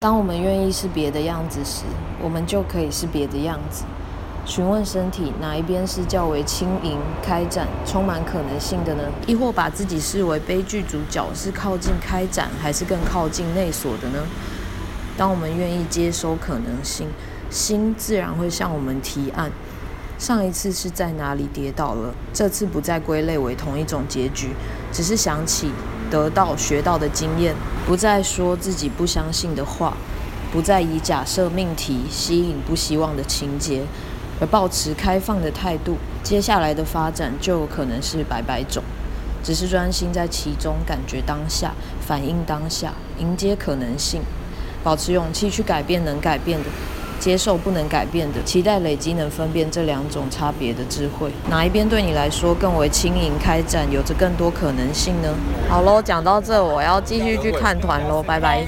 当我们愿意是别的样子时，我们就可以是别的样子。询问身体哪一边是较为轻盈、开展、充满可能性的呢？亦或把自己视为悲剧主角，是靠近开展，还是更靠近内锁的呢？当我们愿意接收可能性，心自然会向我们提案。上一次是在哪里跌倒了？这次不再归类为同一种结局，只是想起。得到学到的经验，不再说自己不相信的话，不再以假设命题吸引不希望的情节，而保持开放的态度，接下来的发展就有可能是百百种。只是专心在其中，感觉当下，反应当下，迎接可能性，保持勇气去改变能改变的。接受不能改变的，期待累积能分辨这两种差别的智慧，哪一边对你来说更为轻盈开展，有着更多可能性呢？好喽，讲到这，我要继续去看团喽，拜拜。